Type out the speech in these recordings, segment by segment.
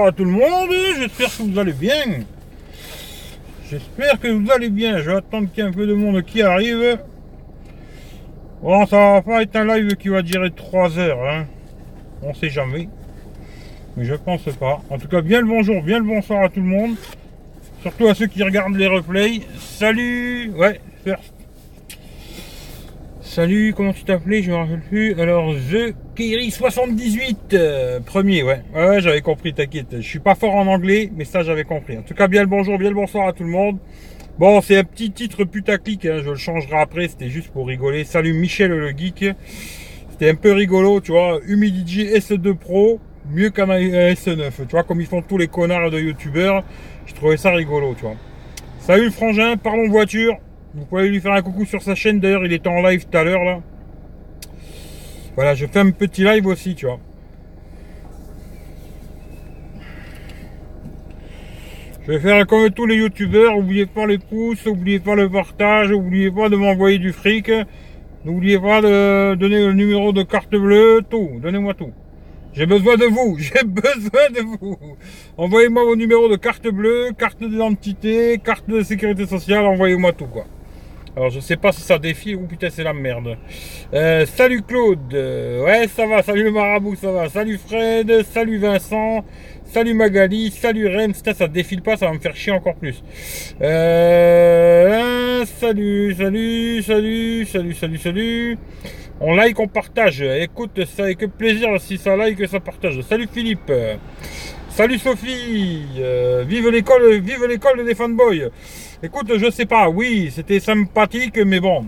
à tout le monde. J'espère que vous allez bien. J'espère que vous allez bien. Je vais attendre qu'il y ait un peu de monde qui arrive. Bon, ça va pas être un live qui va durer 3 heures. Hein. On sait jamais. Mais je pense pas. En tout cas, bien le bonjour, bien le bonsoir à tout le monde. Surtout à ceux qui regardent les replays. Salut Ouais, first. Salut, comment tu t'appelais Je me rappelle plus. Alors, The Kerry 78 euh, premier, ouais. Ouais, j'avais compris, t'inquiète. Je suis pas fort en anglais, mais ça, j'avais compris. En tout cas, bien le bonjour, bien le bonsoir à tout le monde. Bon, c'est un petit titre putaclic, hein, je le changerai après, c'était juste pour rigoler. Salut Michel le geek. C'était un peu rigolo, tu vois. Humidity S2 Pro, mieux qu'un S9. Tu vois, comme ils font tous les connards de youtubeurs. Je trouvais ça rigolo, tu vois. Salut le frangin, parlons voiture. Vous pouvez lui faire un coucou sur sa chaîne. D'ailleurs, il était en live tout à l'heure là. Voilà, je fais un petit live aussi, tu vois. Je vais faire comme tous les youtubeurs. N'oubliez pas les pouces, n'oubliez pas le partage, n'oubliez pas de m'envoyer du fric. N'oubliez pas de donner le numéro de carte bleue, tout. Donnez-moi tout. J'ai besoin de vous, j'ai besoin de vous. Envoyez-moi vos numéros de carte bleue, carte d'identité, carte de sécurité sociale, envoyez-moi tout quoi. Alors je sais pas si ça défie ou putain c'est la merde. Euh, salut Claude, ouais ça va, salut le marabout, ça va, salut Fred, salut Vincent, salut Magali, salut Ren, putain ça défile pas, ça va me faire chier encore plus. Euh, salut, salut, salut, salut, salut, salut. On like, on partage. Écoute, ça avec plaisir si ça like ça partage. Salut Philippe. Salut Sophie. Euh, vive l'école, vive l'école des fanboys. Écoute, je sais pas, oui, c'était sympathique, mais bon.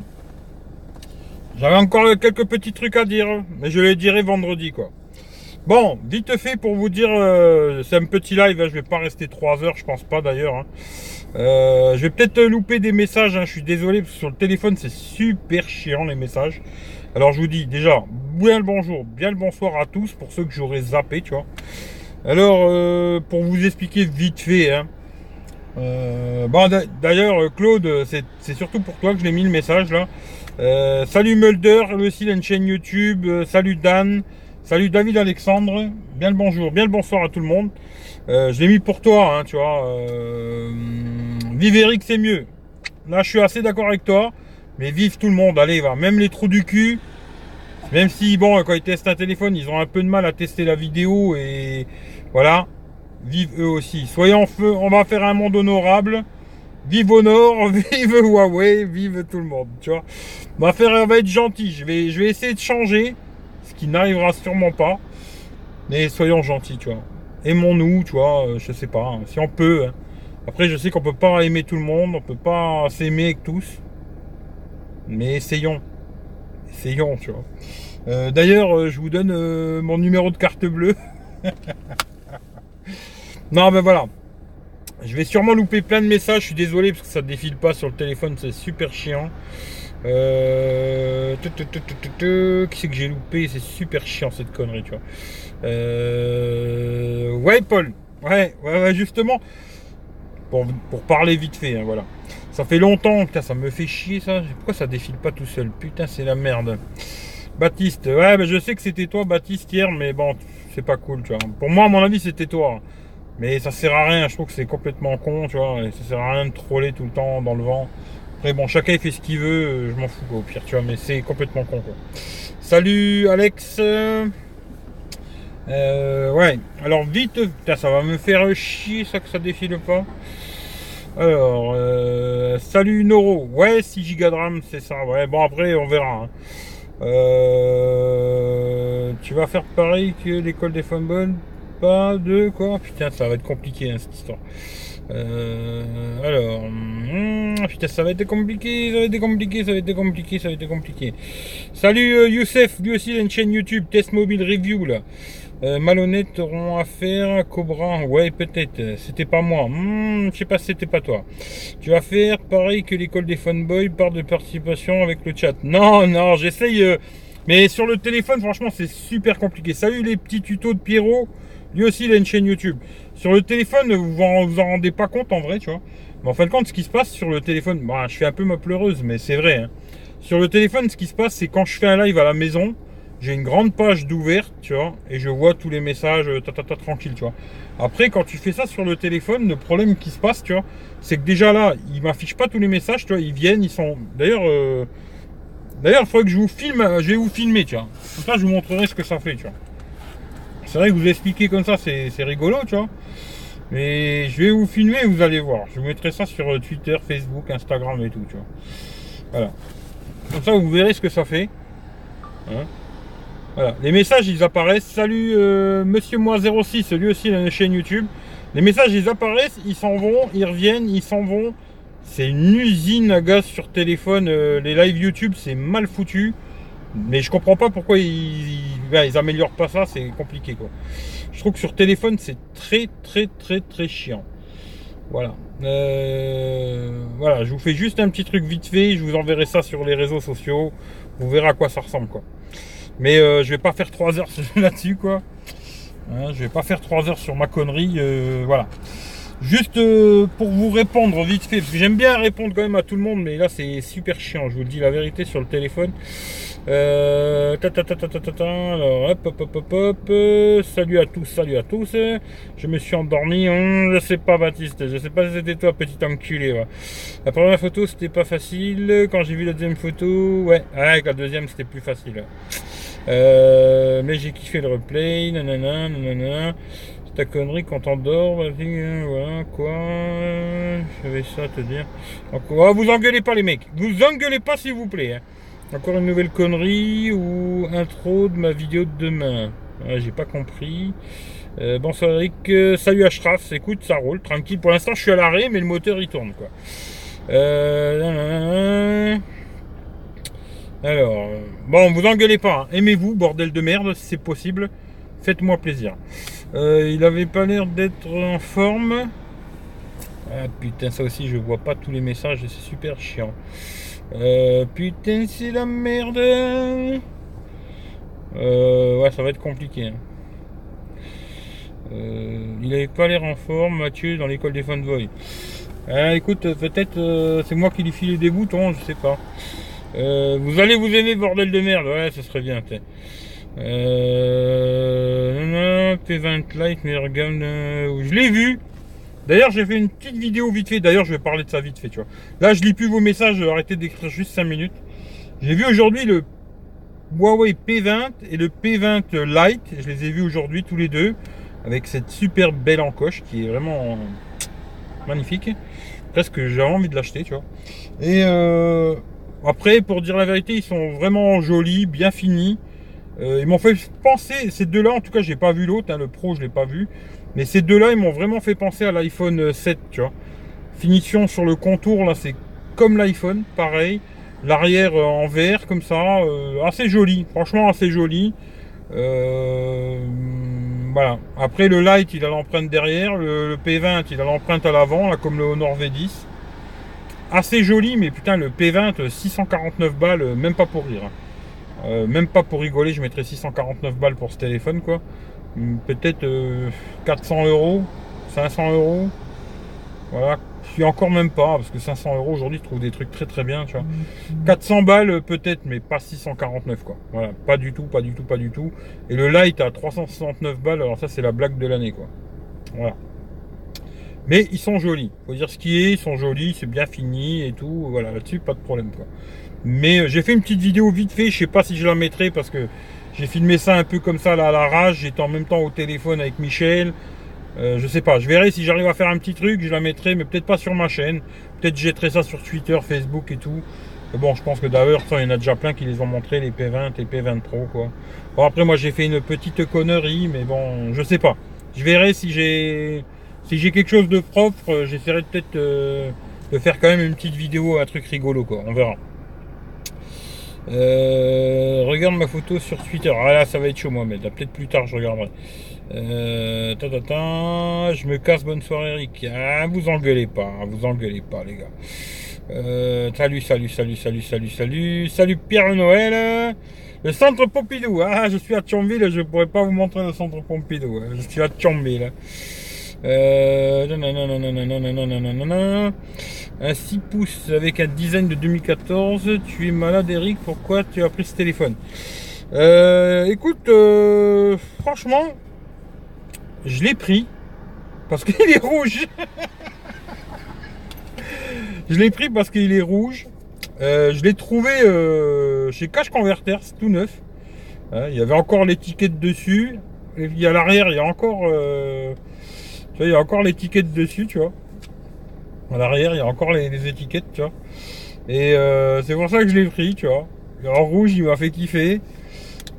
J'avais encore quelques petits trucs à dire, mais je les dirai vendredi, quoi. Bon, vite fait pour vous dire, euh, c'est un petit live, hein, je vais pas rester 3 heures, je pense pas d'ailleurs. Hein. Euh, je vais peut-être louper des messages, hein, je suis désolé, parce que sur le téléphone c'est super chiant les messages. Alors je vous dis déjà, bien le bonjour, bien le bonsoir à tous, pour ceux que j'aurais zappé, tu vois. Alors, euh, pour vous expliquer vite fait, hein, euh, bon, d'ailleurs, Claude, c'est surtout pour toi que je l'ai mis le message là. Euh, salut Mulder, lui aussi il chaîne YouTube. Euh, salut Dan, salut David Alexandre. Bien le bonjour, bien le bonsoir à tout le monde. je l'ai mis pour toi, hein, tu vois. vive Eric, c'est mieux. Là, je suis assez d'accord avec toi. Mais vive tout le monde, allez, va. Même les trous du cul. Même si, bon, quand ils testent un téléphone, ils ont un peu de mal à tester la vidéo et voilà vive eux aussi. Soyons feu, on va faire un monde honorable. Vive Honor, vive Huawei, vive tout le monde, tu vois. On va faire, on va être gentil. Je vais, je vais essayer de changer, ce qui n'arrivera sûrement pas. Mais soyons gentils, tu vois. Aimons-nous, tu vois, euh, je sais pas, hein, si on peut. Hein. Après, je sais qu'on peut pas aimer tout le monde, on peut pas s'aimer avec tous. Mais essayons. Essayons, tu vois. Euh, d'ailleurs, euh, je vous donne mon numéro de carte bleue. Non, mais voilà. Je vais sûrement louper plein de messages. Je suis désolé parce que ça défile pas sur le téléphone. C'est super chiant. Euh... Qui c'est que j'ai loupé? C'est super chiant cette connerie, tu vois. Euh... Ouais, Paul. Ouais, ouais, justement. Pour, pour, parler vite fait, hein, voilà. Ça fait longtemps, putain, ça me fait chier ça. Pourquoi ça défile pas tout seul? Putain, c'est la merde. Baptiste, ouais, je sais que c'était toi, Baptiste, hier, mais bon, c'est pas cool, tu vois. Pour moi, à mon avis, c'était toi. Mais ça sert à rien, je trouve que c'est complètement con, tu vois, ça sert à rien de troller tout le temps dans le vent. Après bon, chacun fait ce qu'il veut, je m'en fous quoi, au pire, tu vois, mais c'est complètement con quoi. Salut Alex euh, Ouais, alors vite, putain, ça va me faire chier ça que ça défile pas. Alors, euh, salut Noro, ouais 6 Go de RAM, c'est ça, ouais, bon après on verra. Hein. Euh, tu vas faire pareil que l'école des fanboys? De quoi Putain, ça va être compliqué hein, cette histoire. Euh, alors, hmm, putain, ça va être compliqué, ça va être compliqué, ça va être compliqué, ça va être compliqué. Salut euh, Youssef, lui aussi il a une chaîne YouTube, Test Mobile Review là. Euh, malhonnête auront affaire à Cobra. Ouais, peut-être. C'était pas moi. Hmm, je sais pas si c'était pas toi. Tu vas faire pareil que l'école des fanboys, part de participation avec le chat. Non, non, j'essaye. Mais sur le téléphone, franchement, c'est super compliqué. Salut les petits tutos de Pierrot. Lui aussi, il a une chaîne YouTube. Sur le téléphone, vous en, vous en rendez pas compte en vrai, tu vois. Mais en fin de compte, ce qui se passe sur le téléphone, bon, je fais un peu ma pleureuse, mais c'est vrai. Hein. Sur le téléphone, ce qui se passe, c'est quand je fais un live à la maison, j'ai une grande page d'ouverte, tu vois, et je vois tous les messages, ta, ta, ta, tranquille, tu vois. Après, quand tu fais ça sur le téléphone, le problème qui se passe, tu vois, c'est que déjà là, il m'affiche pas tous les messages, tu vois, ils viennent, ils sont. D'ailleurs, euh, d'ailleurs, il faudrait que je vous filme, je vais vous filmer, tu vois. Comme ça, je vous montrerai ce que ça fait, tu vois. C'est vrai que vous expliquer comme ça, c'est rigolo, tu vois. Mais je vais vous filmer, vous allez voir. Je vous mettrai ça sur euh, Twitter, Facebook, Instagram et tout, tu vois. Voilà. Comme ça, vous verrez ce que ça fait. Hein voilà. Les messages, ils apparaissent. Salut, euh, Monsieur Moi 06, lui aussi, il a une chaîne YouTube. Les messages, ils apparaissent, ils s'en vont, ils reviennent, ils s'en vont. C'est une usine à gaz sur téléphone. Euh, les live YouTube, c'est mal foutu. Mais je comprends pas pourquoi ils, ils, améliorent pas ça, c'est compliqué quoi. Je trouve que sur téléphone, c'est très très très très chiant. Voilà. Euh, voilà, je vous fais juste un petit truc vite fait, je vous enverrai ça sur les réseaux sociaux. Vous verrez à quoi ça ressemble quoi. Mais euh, je vais pas faire 3 heures là-dessus quoi. Hein, je vais pas faire 3 heures sur ma connerie. Euh, voilà. Juste pour vous répondre vite fait, parce que j'aime bien répondre quand même à tout le monde, mais là c'est super chiant, je vous le dis la vérité sur le téléphone. Euh, ta, ta, ta, alors, hop, hop, hop, hop, hop, salut à tous, salut à tous. Je me suis endormi, hein, je sais pas Baptiste, je sais pas si c'était toi, petit enculé. La première photo c'était pas facile, quand j'ai vu la deuxième photo, ouais, ouais la deuxième c'était plus facile. Euh, mais j'ai kiffé le replay, nanana, nanana. C'est ta connerie quand t'endors, hein, voilà, quoi. J'avais ça à te dire. Donc, oh, vous engueulez pas les mecs, vous engueulez pas s'il vous plaît. Hein. Encore une nouvelle connerie ou intro de ma vidéo de demain? j'ai pas compris. Euh, bonsoir Eric, euh, salut Ashraf, écoute, ça roule, tranquille. Pour l'instant, je suis à l'arrêt, mais le moteur il tourne quoi. Euh, alors, bon, vous engueulez pas, hein. aimez-vous, bordel de merde, si c'est possible. Faites-moi plaisir. il avait pas l'air d'être en forme. Ah putain, ça aussi, je vois pas tous les messages, c'est super chiant. Euh, putain, c'est la merde. Euh, ouais, ça va être compliqué. Hein. Euh, il avait pas l'air en forme, Mathieu, dans l'école des fanboys. Écoute, peut-être c'est moi qui lui file des boutons, je sais pas. vous allez vous aimer, bordel de merde. Ouais, ça serait bien. Euh, P20 Lite, meilleure gamme. Je l'ai vu. D'ailleurs, j'ai fait une petite vidéo vite fait. D'ailleurs, je vais parler de ça vite fait, tu vois. Là, je lis plus vos messages. Arrêtez d'écrire juste 5 minutes. J'ai vu aujourd'hui le Huawei P20 et le P20 Lite. Je les ai vus aujourd'hui tous les deux. Avec cette super belle encoche qui est vraiment magnifique. Presque j'ai envie de l'acheter, tu vois. Et euh, après, pour dire la vérité, ils sont vraiment jolis, bien finis. Euh, ils m'ont fait penser, ces deux-là, en tout cas, j'ai pas vu l'autre, hein, le Pro, je l'ai pas vu. Mais ces deux-là, ils m'ont vraiment fait penser à l'iPhone 7, tu vois. Finition sur le contour, là, c'est comme l'iPhone, pareil. L'arrière euh, en vert, comme ça, euh, assez joli, franchement assez joli. Euh, voilà. Après, le Lite, il a l'empreinte derrière. Le, P20, il a l'empreinte à l'avant, là, comme le Honor V10. Assez joli, mais putain, le P20, 649 balles, même pas pour rire. Hein. même pas pour rigoler, je mettrais 649 balles pour ce téléphone, quoi peut-être 400 euh, euros, 500 euros. Voilà, je suis encore même pas, parce que 500 euros aujourd'hui, je trouve des trucs très très bien, tu vois. 400 balles euh, peut-être, mais pas 649 quoi. Voilà, pas du tout, pas du tout, pas du tout. Et le light à 369 balles, alors ça c'est la blague de l'année quoi. Voilà. Mais ils sont jolis, faut dire ce qui est, ils sont jolis, c'est bien fini et tout, voilà, là-dessus pas de problème quoi. Mais euh, j'ai fait une petite vidéo vite fait, je sais pas si je la mettrai parce que j'ai filmé ça un peu comme ça là, à la rage. J'étais en même temps au téléphone avec Michel. Euh, je sais pas, je verrai si j'arrive à faire un petit truc, je la mettrai, mais peut-être pas sur ma chaîne. Peut-être jetterai ça sur Twitter, Facebook et tout. bon, je pense que d'ailleurs, il y en a déjà plein qui les ont montré, les P20 et P20 Pro, quoi. Bon, après, moi, j'ai fait une petite connerie, mais bon, je sais pas. Je verrai si j'ai si j'ai quelque chose de propre, j'essaierai peut-être euh, de faire quand même une petite vidéo, un truc rigolo, quoi. On verra. Euh, regarde ma photo sur Twitter. Ah là, ça va être chaud, Mohamed. Peut-être plus tard, je regarderai. Euh, ta, ta, ta, je me casse. Bonne soirée, Eric. Ah, vous engueulez pas. Hein, vous engueulez pas, les gars. Euh, salut, salut, salut, salut, salut, salut. Salut, Pierre Noël. Le centre Pompidou. Ah, je suis à Thionville. Je pourrais pas vous montrer le centre Pompidou. Je suis à Thionville. Euh, un 6 pouces avec un design de 2014. Tu es malade, Eric. Pourquoi tu as pris ce téléphone Euh, écoute, euh, franchement, je l'ai pris parce qu'il est rouge. je l'ai pris parce qu'il est rouge. Euh, je l'ai trouvé chez Cash Converter, c'est tout neuf. Hein, il y avait encore l'étiquette dessus. Et a l'arrière, il y a encore, tu vois, il y a encore l'étiquette dessus, tu vois. À l'arrière, il y a encore les, étiquettes, tu vois. Et c'est pour ça que je l'ai pris, tu vois. En rouge, il m'a fait kiffer.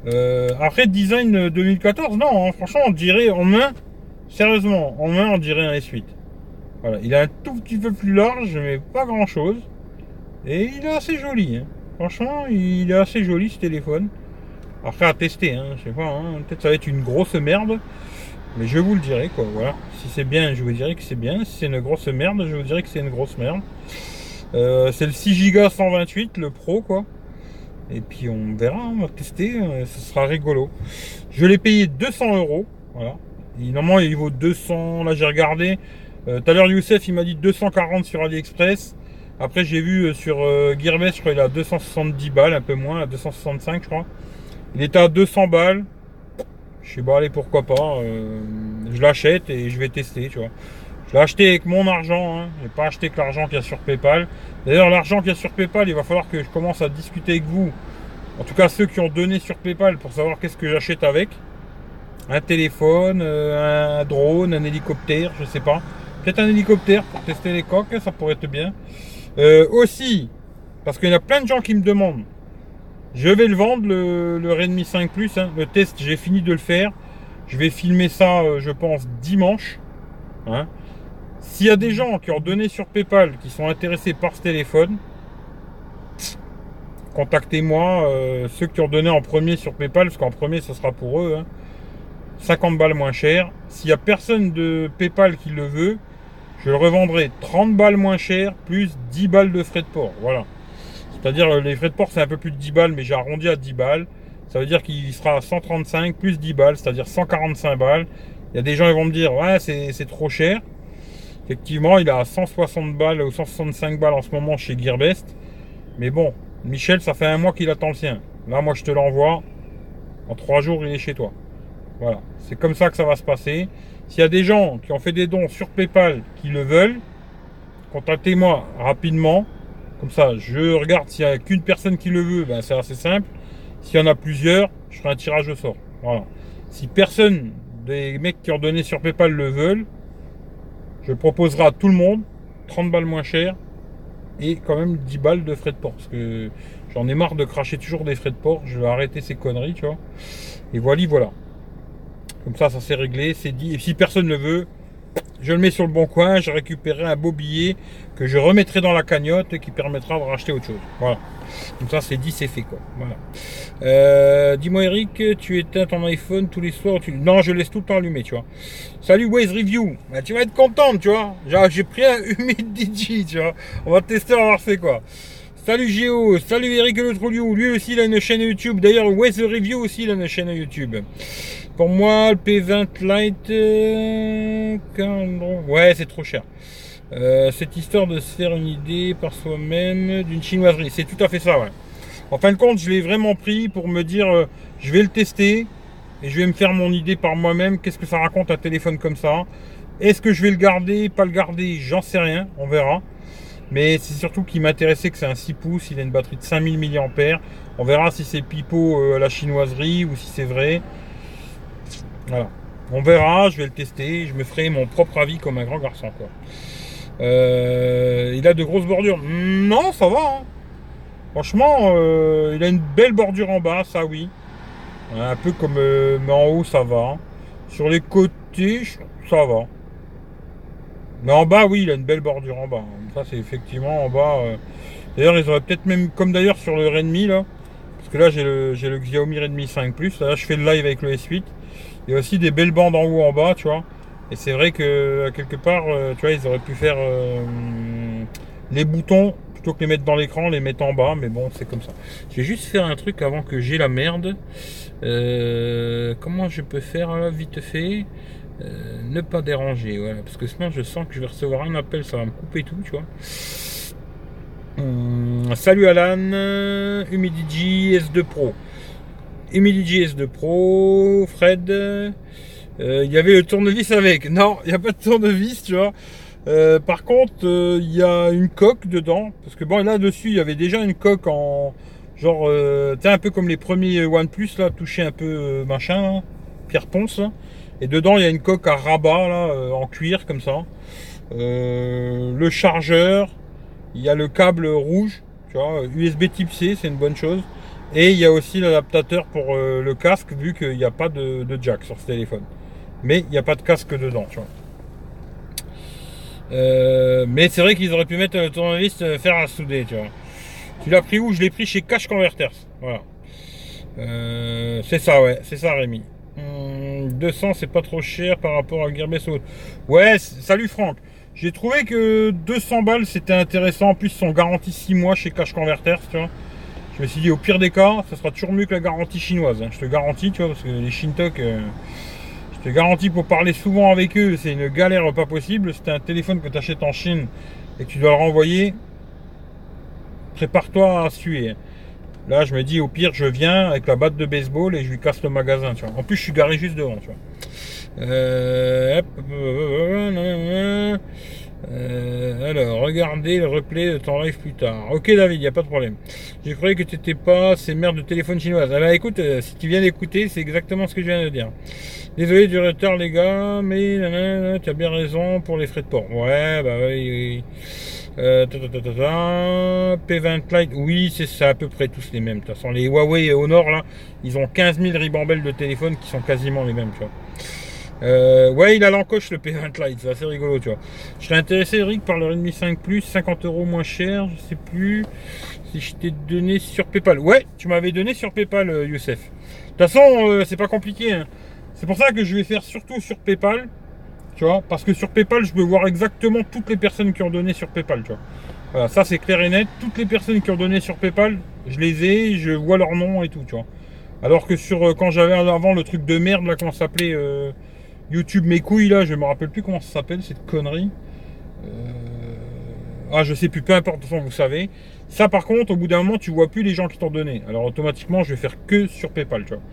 Euh, après, design 2014, non, hein, franchement, on dirait en main, sérieusement, en main, on dirait un S8. Voilà, il est un tout petit peu plus large, mais pas grand chose. Et il est assez joli. Hein. Franchement, il est assez joli ce téléphone. Après, à tester, hein, je sais pas, hein, peut-être ça va être une grosse merde. Mais je vous le dirai, quoi, voilà. Si c'est bien, je vous dirai que c'est bien. Si c'est une grosse merde, je vous dirai que c'est une grosse merde. Euh, c'est le 6 Go 128, le Pro, quoi. Et puis on verra, on va tester, euh, ce sera rigolo. Je l'ai payé 200 euros. Voilà. normalement il vaut 200, là j'ai regardé. Euh, tout à l'heure Youssef il m'a dit 240 sur AliExpress. Après j'ai vu euh, sur Gearbest, je crois il a 270 balles, un peu moins, à 265 je crois. Il était à 200 balles. Je sais pas, allez pourquoi pas. je l'achète et je vais tester, tu vois. Je l'ai acheté avec mon argent, hein. je n'ai pas acheté que l'argent qu'il y a sur PayPal. D'ailleurs, l'argent qu'il y a sur PayPal, il va falloir que je commence à discuter avec vous. En tout cas, ceux qui ont donné sur PayPal pour savoir qu'est-ce que j'achète avec. Un téléphone, euh, un drone, un hélicoptère, je sais pas. Peut-être un hélicoptère pour tester les coques, ça pourrait être bien. Euh, aussi, parce qu'il y a plein de gens qui me demandent. Je vais le vendre, le, Redmi 5 Plus. Hein. Le test, j'ai fini de le faire. Je vais filmer ça, euh, je pense, dimanche. Hein. S'il y a des gens qui ont donné sur PayPal qui sont intéressés par ce téléphone, contactez-moi. Euh, ceux qui ont donné en premier sur PayPal, parce qu'en premier, ce sera pour eux. 50 hein. balles moins cher. S'il n'y a personne de PayPal qui le veut, je le revendrai 30 balles moins cher, plus 10 balles de frais de port. Voilà. C'est-à-dire, euh, les frais de port, c'est un peu plus de 10 balles, mais j'ai arrondi à 10 balles. Ça veut dire qu'il sera à 135 plus 10 balles, c'est-à-dire 145 balles. Il y a des gens qui vont me dire, ouais, c'est trop cher. Effectivement, il a 160 balles ou 165 balles en ce moment chez Gearbest. Mais bon, Michel, ça fait un mois qu'il attend le sien. Là, moi, je te l'envoie. En trois jours, il est chez toi. Voilà. C'est comme ça que ça va se passer. S'il y a des gens qui ont fait des dons sur PayPal qui le veulent, contactez-moi rapidement. Ça, je regarde s'il n'y a qu'une personne qui le veut, ben, c'est assez simple. S'il y en a plusieurs, je ferai un tirage au sort. Voilà. Si personne des mecs qui ont donné sur PayPal le veulent, je proposerai à tout le monde 30 balles moins cher et quand même 10 balles de frais de port. Parce que j'en ai marre de cracher toujours des frais de port. Je vais arrêter ces conneries, tu vois. Et voilà, voilà. Comme ça, ça s'est réglé, c'est dit. Et si personne ne veut, je le mets sur le bon coin, je récupérerai un beau billet que je remettrai dans la cagnotte et qui permettra de racheter autre chose. Voilà. Comme ça, c'est dit, c'est fait, quoi. Voilà. Euh, dis-moi, Eric, tu éteins ton iPhone tous les soirs tu... Non, je laisse tout le temps allumé, tu vois. Salut, Waze Review. Bah, tu vas être contente, tu vois. J'ai pris un Humid DJ, tu vois. On va tester, on va c'est quoi. Salut Géo, salut Eric Le lui aussi il a une chaîne YouTube. D'ailleurs, Waze Review aussi il a une chaîne YouTube. Pour moi, le P20 Lite, euh, ouais, c'est trop cher. Euh, cette histoire de se faire une idée par soi-même d'une chinoiserie, c'est tout à fait ça, ouais. En fin de compte, je l'ai vraiment pris pour me dire, euh, je vais le tester et je vais me faire mon idée par moi-même. Qu'est-ce que ça raconte un téléphone comme ça? Est-ce que je vais le garder, pas le garder? J'en sais rien, on verra. Mais c'est surtout qui m'intéressait que c'est un 6 pouces, il a une batterie de 5000 mAh. On verra si c'est pipeau à la chinoiserie ou si c'est vrai. Voilà. On verra, je vais le tester, je me ferai mon propre avis comme un grand garçon. Euh, il a de grosses bordures. Non, ça va. Hein. Franchement, euh, il a une belle bordure en bas, ça oui. Un peu comme euh, mais en haut, ça va. Sur les côtés, ça va. Mais en bas, oui, il a une belle bordure en bas. Ça, c'est effectivement en bas. D'ailleurs, ils auraient peut-être même, comme d'ailleurs sur le Redmi, là. Parce que là, j'ai le, le Xiaomi Redmi 5 Plus. Là, je fais le live avec le S8. Il y a aussi des belles bandes en haut en bas, tu vois. Et c'est vrai que quelque part, euh, tu vois, ils auraient pu faire euh, les boutons plutôt que les mettre dans l'écran, les mettre en bas, mais bon, c'est comme ça. Je vais juste faire un truc avant que j'ai la merde. Euh, comment je peux faire vite fait? Ne pas déranger, voilà, parce que sinon je sens que je vais recevoir un appel, ça va me couper tout, tu vois. Hum, salut Alan, Humidigi S2 Pro. Emily GS2 Pro, Fred. euh, Il y avait le tournevis avec. Non, il n'y a pas de tournevis, tu vois. Euh, par contre, euh, il y a une coque dedans. Parce que bon, là-dessus, il y avait déjà une coque en. Genre, euh, un peu comme les premiers OnePlus, là, touché un peu machin, là, pierre ponce. là. Et dedans, il y a une coque à rabat, là, en cuir, comme ça. Le chargeur, il y a le câble rouge, tu vois, USB type C, c'est une bonne chose. Et il y a aussi l'adaptateur pour euh, le casque, vu qu'il n'y a pas de, jack sur ce téléphone. Mais il n'y a pas de casque dedans, tu vois. Euh, mais c'est vrai qu'ils auraient pu mettre le tournevis euh, fer à souder, tu vois. Tu l'as pris où? Je l'ai pris chez Cash Converters. Voilà. C'est ça, ouais, c'est ça, Rémi. Hum, 200, c'est pas trop cher par rapport à Gearbest. Ouais, salut Franck. J'ai trouvé que 200 balles c'était intéressant. En plus, ils sont garantis 6 mois chez Cash Converters, tu vois. Je me suis dit, au pire des cas, ça sera toujours mieux que la garantie chinoise. hein. Je te garantis, tu vois, parce que les Shintok, euh, je te garantis pour parler souvent avec eux, c'est une galère pas possible. Si t'as un téléphone que tu achètes en Chine et que tu dois le renvoyer, prépare-toi à suer. hein. Là, je me dis, au pire, je viens avec la batte de baseball et je lui casse le magasin, tu vois. En plus, je suis garé juste devant, tu vois. Euh, hop, euh, alors, regardez le replay de ton live plus tard. Ok, David, il n'y a pas de problème. J'ai cru que tu n'étais pas ces merdes de téléphone chinoises. Alors, écoute, euh, si tu viens d'écouter, c'est exactement ce que je viens de dire. Désolé du retard, les gars, mais tu as bien raison pour les frais de port. Ouais, bah oui, oui. Euh, ta, ta, ta, ta, ta. P20 Lite, oui, c'est ça, à peu près tous les mêmes. De toute façon, les Huawei au nord, là, ils ont 15 000 ribambelles de téléphones qui sont quasiment les mêmes, tu vois. Euh, ouais, il a l'encoche le P20 Lite, c'est assez rigolo, tu vois. Je serais intéressé, Eric, par le Redmi 5 Plus, 50 euros moins cher, je sais plus si je t'ai donné sur PayPal. Ouais, tu m'avais donné sur PayPal, euh, Youssef. De toute façon, euh, c'est pas compliqué. hein. C'est pour ça que je vais faire surtout sur PayPal, tu vois, parce que sur PayPal, je peux voir exactement toutes les personnes qui ont donné sur PayPal, tu vois. Voilà, ça c'est clair et net. Toutes les personnes qui ont donné sur PayPal, je les ai, je vois leur nom et tout, tu vois. Alors que sur quand j'avais avant le truc de merde là, comment s'appelait euh, YouTube mes couilles là, je me rappelle plus comment ça s'appelle cette connerie. Euh, Ah, je sais plus, peu importe, vous savez. Ça, par contre, au bout d'un moment, tu vois plus les gens qui t'ont donné. Alors, automatiquement, je vais faire que sur PayPal, tu vois.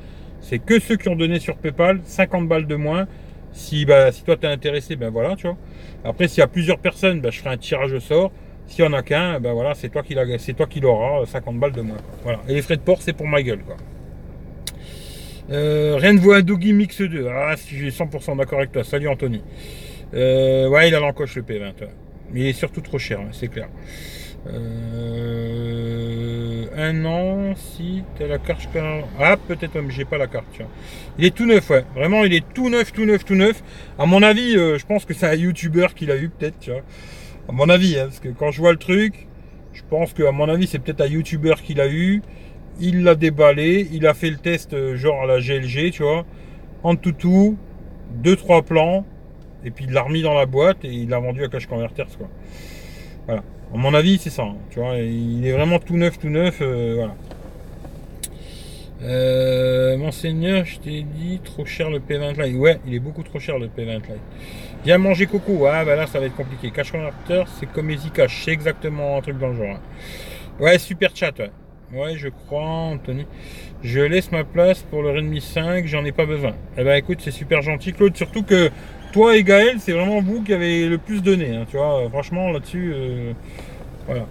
C'est que ceux qui ont donné sur PayPal, 50 balles de moins. Si, bah, si toi t'es intéressé, ben voilà, tu vois. Après, s'il y a plusieurs personnes, ben, je ferai un tirage au sort. S'il y en a qu'un, ben voilà, c'est toi qui l'auras, 50 balles de moins. Voilà. Et les frais de port, c'est pour ma gueule, quoi. Euh, rien ne vaut un Doogie Mix 2. Ah, si j'ai 100% d'accord avec toi. Salut Anthony. Euh, ouais, il a l'encoche le P20. ouais. Mais il est surtout trop cher, hein, c'est clair. Euh, un an, si t'as la carte. Ah, peut-être, mais j'ai pas la carte. Il est tout neuf, ouais. Vraiment, il est tout neuf, tout neuf, tout neuf. À mon avis, je pense que c'est un YouTuber qui l'a eu, peut-être, tu. À mon avis, hein, parce que quand je vois le truc, je pense que, à mon avis, c'est peut-être un YouTuber qui l'a eu. Il l'a déballé, il a fait le test, euh, genre à la GLG, tu vois. En tout, tout, deux, trois plans, et puis il l'a remis dans la boîte et il l'a vendu à Cash Converters, quoi. Voilà. À mon avis, c'est ça. hein, tu vois, il est vraiment tout neuf, tout neuf. euh, voilà. Euh, Monseigneur, je t'ai dit trop cher le P20 Lite. Ouais, il est beaucoup trop cher le P20 Lite. Viens manger coco. Ah, bah là, ça va être compliqué. Cash Converter, c'est comme Easy Cash. C'est exactement un truc dans le genre. hein. Ouais, super chat. Ouais, ouais je crois, Anthony. Je laisse ma place pour le Redmi 5. J'en ai pas besoin. Eh ben, écoute, c'est super gentil, Claude. Surtout que toi et Gaël, c'est vraiment vous qui avez le plus donné. hein, tu vois, franchement, là-dessus, euh, voilà.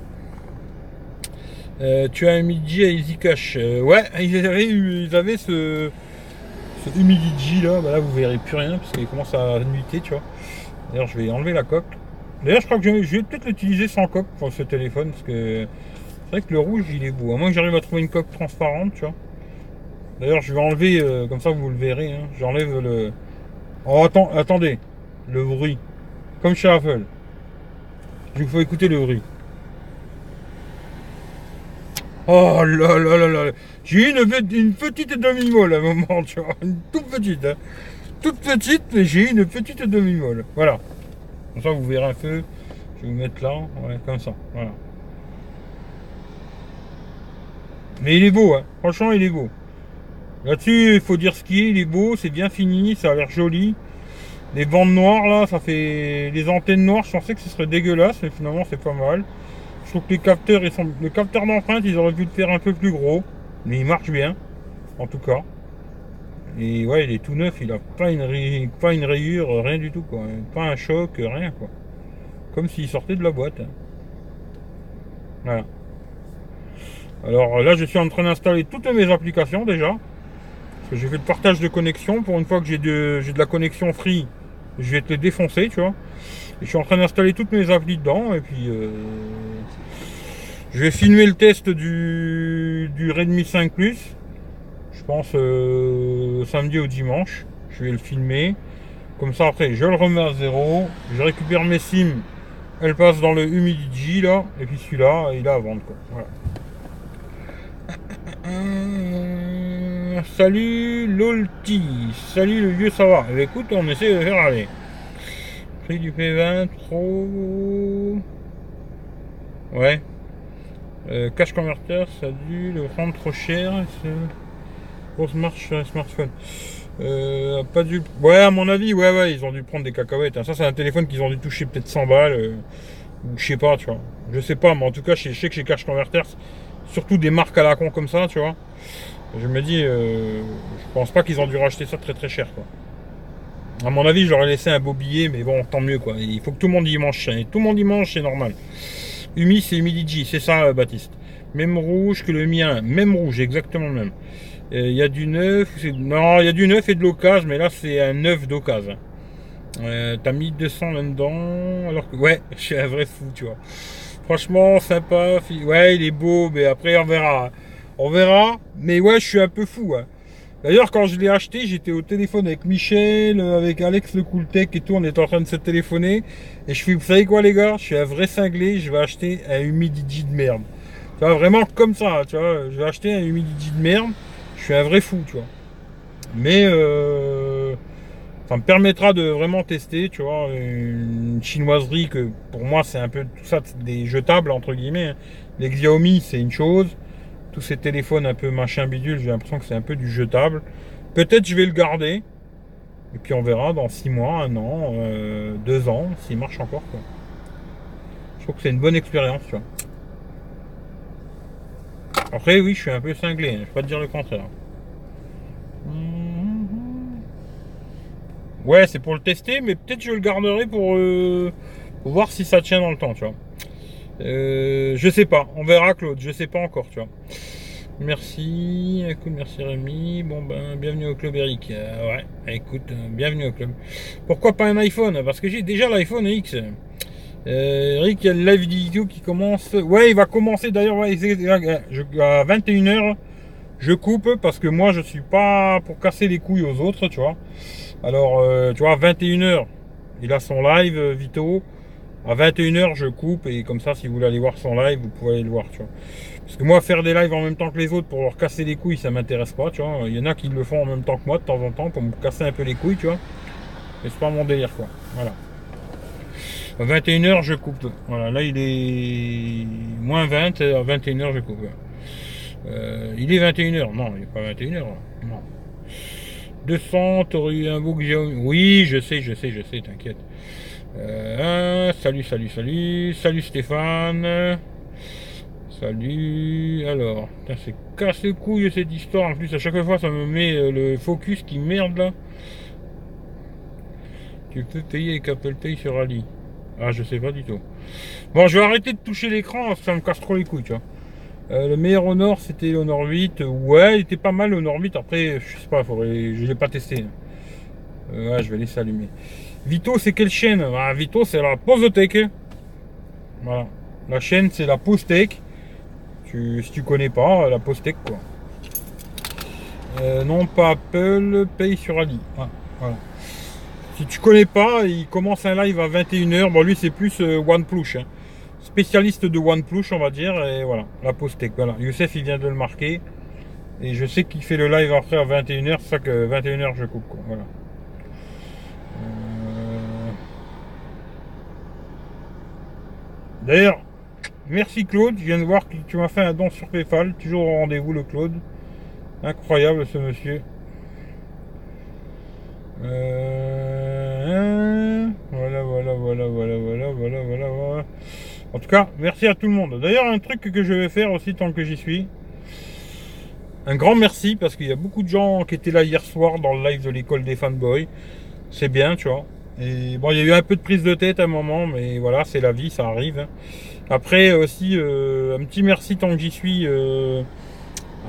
Euh, tu as un midi à Easy Cash. Euh, ouais, ils avaient, ils avaient ce, ce là. Bah là, vous verrez plus rien parce qu'il commence à nuiter, tu vois. D'ailleurs, je vais enlever la coque. D'ailleurs, je crois que je vais peut-être l'utiliser sans coque pour ce téléphone parce que c'est vrai que le rouge, il est beau. À moins que j'arrive à trouver une coque transparente, tu vois. D'ailleurs, je vais enlever, euh, comme ça vous le verrez. hein. J'enlève le. Oh, attendez, le bruit. Comme chez Apple. Il faut écouter le bruit. Oh là là là là. J'ai une, pe- une petite demi-molle à un moment, tu vois. Une toute petite. hein. Toute petite, mais j'ai une petite demi-molle. Voilà. Comme ça, vous verrez un peu. Je vais vous mettre là. Ouais, comme ça. Voilà. Mais il est beau, hein. Franchement, il est beau. Là-dessus, il faut dire ce qui est. Il est beau, c'est bien fini, ça a l'air joli. Les bandes noires, là, ça fait. Les antennes noires, je pensais que ce serait dégueulasse, mais finalement, c'est pas mal. Je trouve que les capteurs, ils sont... le capteur d'empreinte, ils auraient pu le faire un peu plus gros, mais il marche bien. En tout cas. Et ouais, il est tout neuf, il a pas une, pas une rayure, rien du tout, quoi. Pas un choc, rien, quoi. Comme s'il sortait de la boîte. Hein. Voilà. Alors là, je suis en train d'installer toutes mes applications déjà. J'ai fait le partage de connexion. Pour une fois que j'ai de, la connexion free, je vais te les tu vois. Et je suis en train d'installer toutes mes applis dedans. Et puis, euh, je vais filmer le test du, du Redmi 5 Plus. Je pense euh, samedi ou dimanche. Je vais le filmer. Comme ça, après, je le remets à zéro. Je récupère mes SIM. Elle passe dans le Humidity là. Et puis celui-là, il est à vendre. Voilà. Salut Lolti. Salut le vieux, ça va. Eh ben, écoute, on essaie de faire aller. Prix du P20 trop. Ouais. Euh, cash converter, ça a dû le rendre trop cher. Grosse marche sur un smartphone. Euh, pas dû. Ouais, à mon avis, ouais, ouais, ils ont dû prendre des cacahuètes. Hein. Ça, c'est un téléphone qu'ils ont dû toucher peut-être 100 balles. Euh, je sais pas, tu vois. Je sais pas, mais en tout cas, je sais que chez Cash Converters, surtout des marques à la con comme ça, tu vois. Je me dis, euh, je pense pas qu'ils ont dû racheter ça très très cher, quoi. À mon avis, j'aurais laissé un beau billet, mais bon, tant mieux, quoi. Il faut que tout le monde y mange. Et tout le monde y mange, c'est normal. Umi, c'est Humidigi, c'est ça, euh, Baptiste. Même rouge que le mien, même rouge, exactement le même. Euh, il y a du neuf, non, il y a du neuf et de l'occasion, mais là, c'est un neuf d'occasion. T'as mis 200 là-dedans, alors que, ouais, je suis un vrai fou, tu vois. Franchement, sympa. Ouais, il est beau, mais après, on verra. On verra. Mais ouais, je suis un peu fou. Hein. D'ailleurs, quand je l'ai acheté, j'étais au téléphone avec Michel, avec Alex le Cooltech et tout. On était en train de se téléphoner. Et je suis, vous savez quoi, les gars? Je suis un vrai cinglé. Je vais acheter un Humidity de merde. Tu vois, vraiment comme ça. Tu vois, je vais acheter un Humidity de merde. Je suis un vrai fou, tu vois. Mais euh, ça me permettra de vraiment tester, tu vois, une chinoiserie que pour moi c'est un peu tout ça des jetables entre guillemets. Hein. Les Xiaomi c'est une chose, tous ces téléphones un peu machin bidule, j'ai l'impression que c'est un peu du jetable. Peut-être je vais le garder et puis on verra dans 6 mois, un an, 2 euh, ans s'il marche encore. Quoi. Je trouve que c'est une bonne expérience, tu vois. Après oui, je suis un peu cinglé, hein, je vais pas te dire le contraire. Ouais, c'est pour le tester, mais peut-être je le garderai pour, euh, voir si ça tient dans le temps, tu vois. Euh, je sais pas, on verra Claude, je sais pas encore, tu vois. Merci, écoute, merci Rémi. Bon ben, bienvenue au club Eric. Euh, ouais, écoute, bienvenue au club. Pourquoi pas un iPhone? Parce que j'ai déjà l'iPhone X. Eric, il y a le live vidéo qui commence. Ouais, il va commencer d'ailleurs ouais, à 21h. Je coupe parce que moi je suis pas pour casser les couilles aux autres, tu vois. Alors, euh, tu vois, 21h, il a son live, euh, Vito. À 21h, je coupe et comme ça, si vous voulez aller voir son live, vous pouvez aller le voir, tu vois. Parce que moi, faire des lives en même temps que les autres pour leur casser les couilles, ça m'intéresse pas, tu vois. Il y en a qui le font en même temps que moi de temps en temps pour me casser un peu les couilles, tu vois. Mais c'est pas mon délire, quoi. Voilà. À 21h, je coupe. Voilà, là, il est moins 20. À 21h, je coupe. Euh, il est 21h. Non, il n'est pas 21h. Non. 200, t'aurais eu un beau Oui, je sais, je sais, je sais, t'inquiète. Euh, salut, salut, salut. Salut Stéphane. Salut. Alors, c'est casse couille cette histoire. En plus, à chaque fois, ça me met euh, le focus qui merde là. Tu peux payer avec Apple Pay sur Ali. Ah, je sais pas du tout. Bon, je vais arrêter de toucher l'écran, ça me casse trop les couilles, tu vois. Euh, le meilleur Honor, c'était l'Honor 8. Ouais, il était pas mal l'Honor 8. Après, je sais pas, faudrait... je l'ai pas testé. Euh, je vais laisser allumer. Vito, c'est quelle chaîne? Ah, Vito, c'est la Tech. Voilà. La chaîne, c'est la Tech. Tu, si tu connais pas, la Tech, quoi. Euh, non, pas Apple, paye sur Ali. Ah. Si tu connais pas, il commence un live à 21h. Bon, lui, c'est plus OnePlus. Hein spécialiste de OnePlus, on va dire, et voilà, la Postec. Voilà, Youssef, il vient de le marquer. Et je sais qu'il fait le live après à 21h, c'est ça que 21h je coupe, quoi. Voilà. Euh. D'ailleurs, merci Claude, je viens de voir que tu m'as fait un don sur PayPal, toujours au rendez-vous le Claude. Incroyable ce monsieur. Euh, hein, voilà, voilà, voilà, voilà. En tout cas, merci à tout le monde. D'ailleurs, un truc que je vais faire aussi tant que j'y suis. un grand merci parce qu'il y a beaucoup de gens qui étaient là hier soir dans le live de l'école des fanboys. C'est bien, tu vois. Et bon, il y a eu un peu de prise de tête à un moment, mais voilà, c'est la vie, ça arrive. hein. Après aussi, euh, un petit merci tant que j'y suis euh,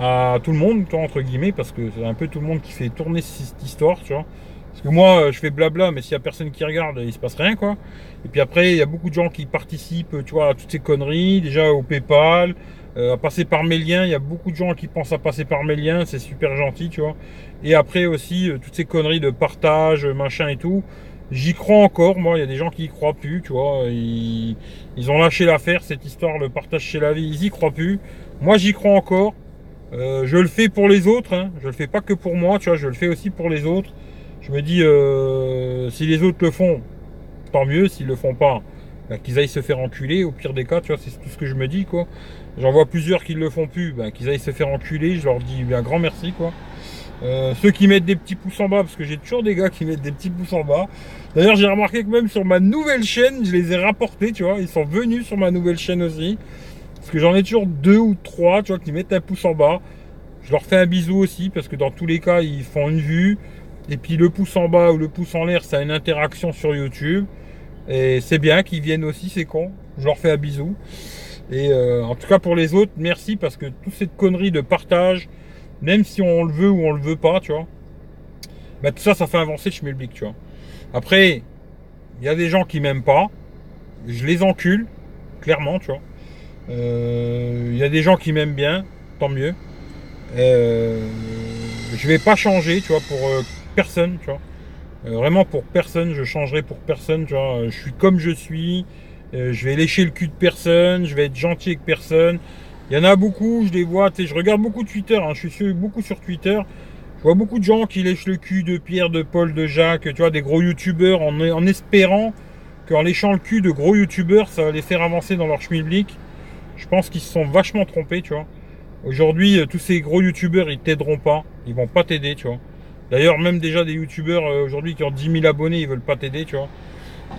à tout le monde, entre guillemets, parce que c'est un peu tout le monde qui fait tourner cette histoire, tu vois. Parce que moi, euh, je fais blabla, mais s'il y a personne qui regarde, il se passe rien, quoi. Et puis après, il y a beaucoup de gens qui participent, tu vois, à toutes ces conneries, déjà au PayPal, euh, à passer par mes liens. Il y a beaucoup de gens qui pensent à passer par mes liens, c'est super gentil, tu vois. Et après aussi, euh, toutes ces conneries de partage, machin et tout. J'y crois encore, moi, il y a des gens qui y croient plus, tu vois. Ils, ont lâché l'affaire, cette histoire, le partage chez la vie, ils y croient plus. Moi, j'y crois encore. Je le fais pour les autres, hein. je le fais pas que pour moi, tu vois, je le fais aussi pour les autres. Je me dis, euh, si les autres le font, tant mieux. S'ils le font pas, bah, qu'ils aillent se faire enculer. Au pire des cas, tu vois, c'est tout ce que je me dis, quoi. J'en vois plusieurs qui le font plus, bah, qu'ils aillent se faire enculer. Je leur dis un grand merci, quoi. Euh, ceux qui mettent des petits pouces en bas, parce que j'ai toujours des gars qui mettent des petits pouces en bas. D'ailleurs, j'ai remarqué que même sur ma nouvelle chaîne, je les ai rapportés, tu vois. Ils sont venus sur ma nouvelle chaîne aussi. Parce que j'en ai toujours deux ou trois, qui mettent un pouce en bas. Je leur fais un bisou aussi, parce que dans tous les cas, ils font une vue. Et puis le pouce en bas ou le pouce en l'air, ça a une interaction sur YouTube. Et c'est bien qu'ils viennent aussi, c'est con. Je leur fais un bisou. Et euh, en tout cas pour les autres, merci parce que toute cette connerie de partage, même si on le veut ou on le veut pas, tu vois, bah, tout ça, ça fait avancer le schmilblick, tu vois. Après, il y a des gens qui m'aiment pas. Je les encule, clairement, tu vois. Euh, Il y a des gens qui m'aiment bien, tant mieux. Euh, je vais pas changer, tu vois, pour euh, personne, tu vois. Euh, vraiment pour personne, je changerai pour personne, tu vois. Je suis comme je suis. Euh, je vais lécher le cul de personne. Je vais être gentil avec personne. Il y en a beaucoup, je les vois. Je regarde beaucoup Twitter. Hein, je suis sur- beaucoup sur Twitter. Je vois beaucoup de gens qui lèchent le cul de Pierre, de Paul, de Jacques. Tu vois, des gros youtubeurs en, espérant qu'en léchant le cul de gros youtubeurs, ça va les faire avancer dans leur schmilblick. Je pense qu'ils se sont vachement trompés, tu vois. Aujourd'hui, euh, tous ces gros youtubeurs, ils t'aideront pas. Ils vont pas t'aider, tu vois. D'ailleurs, même déjà des youtubeurs euh, aujourd'hui qui ont 10 000 abonnés, ils veulent pas t'aider, tu vois.